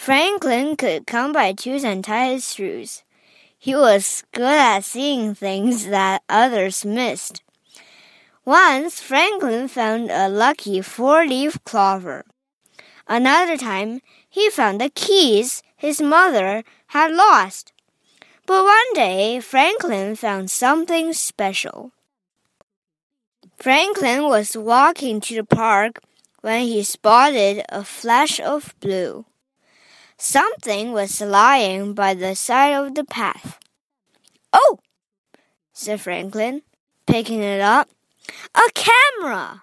Franklin could count by twos and tie his shoes. He was good at seeing things that others missed. Once Franklin found a lucky four leaf clover. Another time he found the keys his mother had lost. But one day Franklin found something special. Franklin was walking to the park when he spotted a flash of blue. Something was lying by the side of the path. Oh, said Franklin, picking it up. A camera!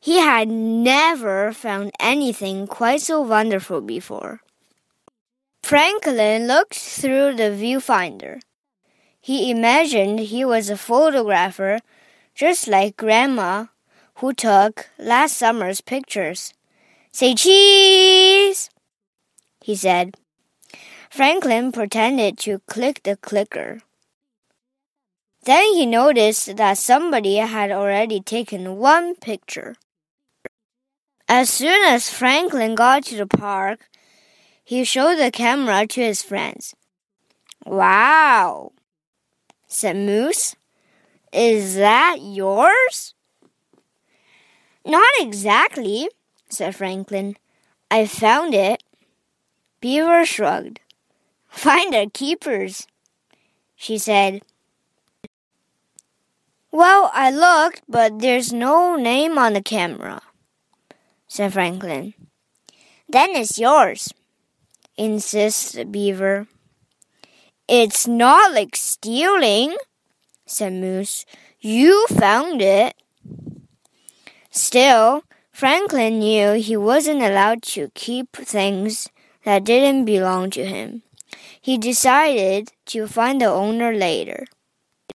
He had never found anything quite so wonderful before. Franklin looked through the viewfinder. He imagined he was a photographer, just like Grandma, who took last summer's pictures. Say cheese! He said. Franklin pretended to click the clicker. Then he noticed that somebody had already taken one picture. As soon as Franklin got to the park, he showed the camera to his friends. Wow, said Moose. Is that yours? Not exactly, said Franklin. I found it. Beaver shrugged. Finders keepers, she said. Well, I looked, but there's no name on the camera, said Franklin. Then it's yours, insists beaver. It's not like stealing, said Moose. You found it. Still, Franklin knew he wasn't allowed to keep things that didn't belong to him. He decided to find the owner later.